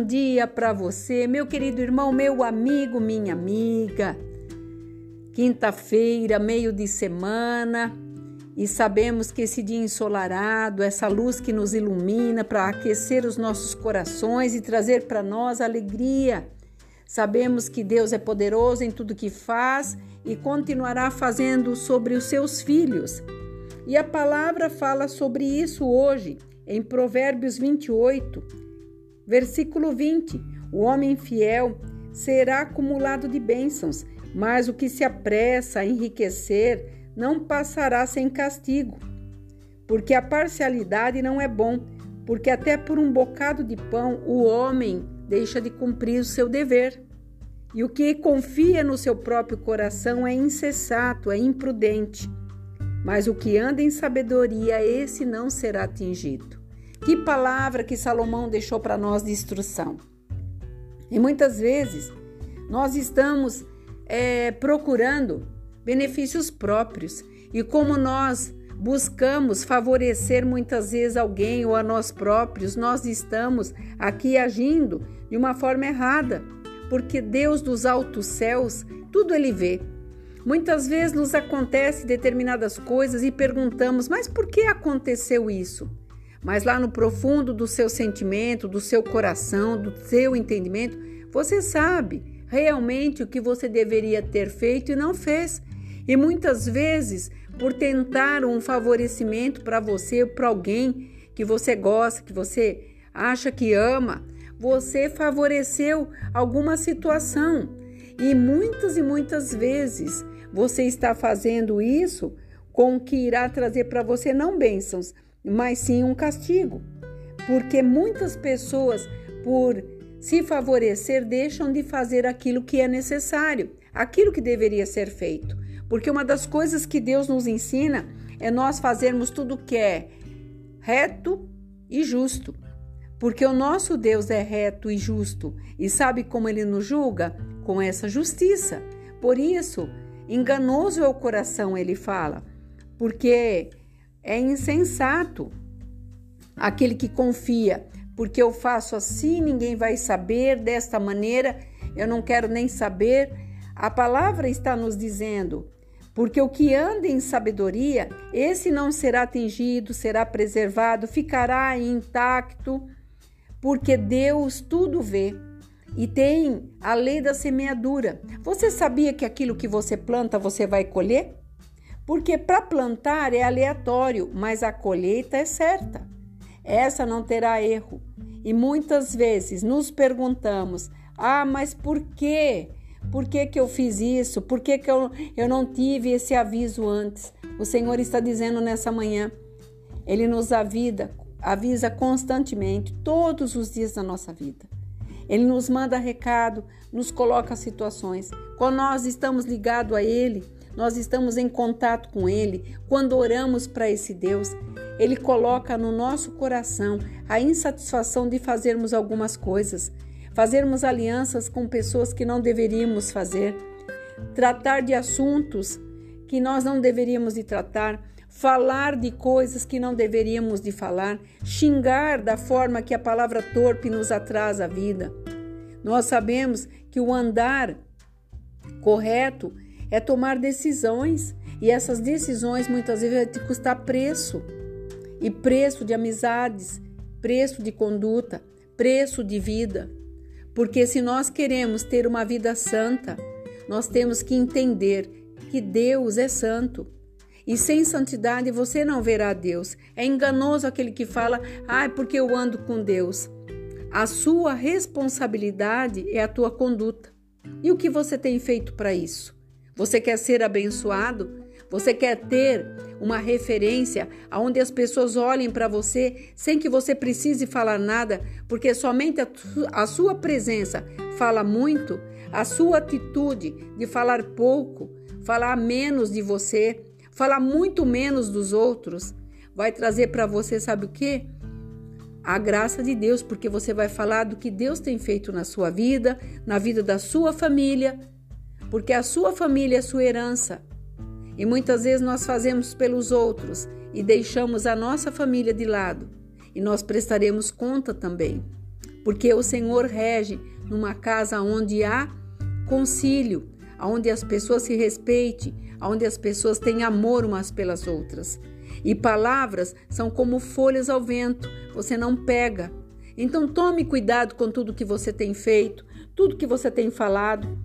bom dia para você, meu querido irmão, meu amigo, minha amiga. Quinta-feira, meio de semana, e sabemos que esse dia ensolarado, essa luz que nos ilumina para aquecer os nossos corações e trazer para nós alegria. Sabemos que Deus é poderoso em tudo que faz e continuará fazendo sobre os seus filhos. E a palavra fala sobre isso hoje, em Provérbios 28, Versículo 20: O homem fiel será acumulado de bênçãos, mas o que se apressa a enriquecer não passará sem castigo. Porque a parcialidade não é bom, porque até por um bocado de pão o homem deixa de cumprir o seu dever. E o que confia no seu próprio coração é insensato, é imprudente. Mas o que anda em sabedoria, esse não será atingido. Que palavra que Salomão deixou para nós de instrução. E muitas vezes nós estamos é, procurando benefícios próprios e como nós buscamos favorecer muitas vezes alguém ou a nós próprios, nós estamos aqui agindo de uma forma errada, porque Deus dos altos céus, tudo ele vê. Muitas vezes nos acontece determinadas coisas e perguntamos: mas por que aconteceu isso? Mas lá no profundo do seu sentimento, do seu coração, do seu entendimento, você sabe realmente o que você deveria ter feito e não fez. E muitas vezes, por tentar um favorecimento para você, para alguém que você gosta, que você acha que ama, você favoreceu alguma situação. E muitas e muitas vezes você está fazendo isso com o que irá trazer para você não bênçãos, mas sim um castigo. Porque muitas pessoas, por se favorecer, deixam de fazer aquilo que é necessário, aquilo que deveria ser feito. Porque uma das coisas que Deus nos ensina é nós fazermos tudo que é reto e justo. Porque o nosso Deus é reto e justo e sabe como ele nos julga? Com essa justiça. Por isso, enganoso é o coração, ele fala. Porque é insensato aquele que confia, porque eu faço assim, ninguém vai saber, desta maneira eu não quero nem saber. A palavra está nos dizendo, porque o que anda em sabedoria, esse não será atingido, será preservado, ficará intacto, porque Deus tudo vê. E tem a lei da semeadura. Você sabia que aquilo que você planta, você vai colher? Porque para plantar é aleatório, mas a colheita é certa. Essa não terá erro. E muitas vezes nos perguntamos: ah, mas por quê? Por que, que eu fiz isso? Por que, que eu, eu não tive esse aviso antes? O Senhor está dizendo nessa manhã. Ele nos avisa, avisa constantemente, todos os dias da nossa vida. Ele nos manda recado, nos coloca situações. Quando nós estamos ligados a Ele, nós estamos em contato com Ele, quando oramos para esse Deus, Ele coloca no nosso coração a insatisfação de fazermos algumas coisas, fazermos alianças com pessoas que não deveríamos fazer, tratar de assuntos que nós não deveríamos de tratar, falar de coisas que não deveríamos de falar, xingar da forma que a palavra torpe nos atrasa a vida. Nós sabemos que o andar correto é tomar decisões e essas decisões muitas vezes vai te custar preço e preço de amizades, preço de conduta, preço de vida. Porque se nós queremos ter uma vida santa, nós temos que entender que Deus é santo. E sem santidade você não verá Deus. É enganoso aquele que fala, ah, porque eu ando com Deus. A sua responsabilidade é a tua conduta. E o que você tem feito para isso? Você quer ser abençoado? Você quer ter uma referência onde as pessoas olhem para você sem que você precise falar nada, porque somente a, a sua presença fala muito, a sua atitude de falar pouco, falar menos de você, falar muito menos dos outros, vai trazer para você, sabe o que? A graça de Deus, porque você vai falar do que Deus tem feito na sua vida, na vida da sua família porque a sua família é sua herança. E muitas vezes nós fazemos pelos outros e deixamos a nossa família de lado, e nós prestaremos conta também. porque o Senhor rege numa casa onde há concílio, onde as pessoas se respeitem, onde as pessoas têm amor umas pelas outras. E palavras são como folhas ao vento, você não pega. Então tome cuidado com tudo que você tem feito, tudo que você tem falado,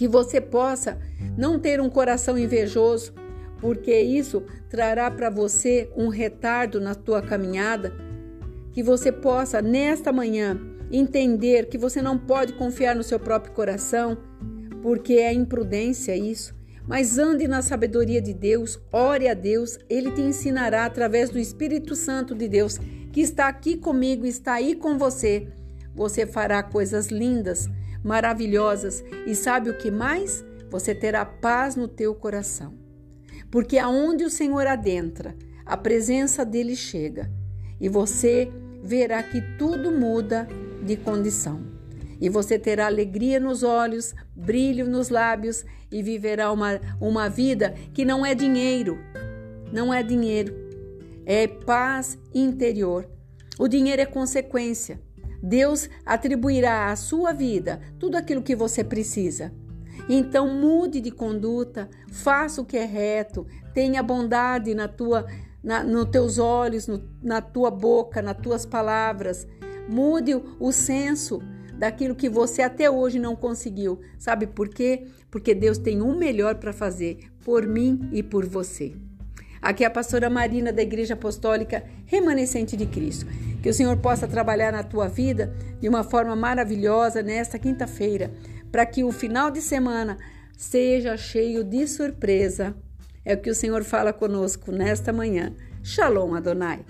que você possa não ter um coração invejoso, porque isso trará para você um retardo na tua caminhada, que você possa nesta manhã entender que você não pode confiar no seu próprio coração, porque é imprudência isso. Mas ande na sabedoria de Deus, ore a Deus, ele te ensinará através do Espírito Santo de Deus, que está aqui comigo, está aí com você. Você fará coisas lindas, maravilhosas e sabe o que mais? Você terá paz no teu coração. Porque aonde o Senhor adentra, a presença dele chega e você verá que tudo muda de condição. E você terá alegria nos olhos, brilho nos lábios e viverá uma, uma vida que não é dinheiro, não é dinheiro, é paz interior. O dinheiro é consequência. Deus atribuirá à sua vida tudo aquilo que você precisa. Então mude de conduta, faça o que é reto, tenha bondade na tua, na, nos teus olhos, no, na tua boca, nas tuas palavras. Mude o, o senso daquilo que você até hoje não conseguiu. Sabe por quê? Porque Deus tem o um melhor para fazer por mim e por você. Aqui é a pastora Marina da Igreja Apostólica Remanescente de Cristo. Que o Senhor possa trabalhar na tua vida de uma forma maravilhosa nesta quinta-feira, para que o final de semana seja cheio de surpresa. É o que o Senhor fala conosco nesta manhã. Shalom Adonai.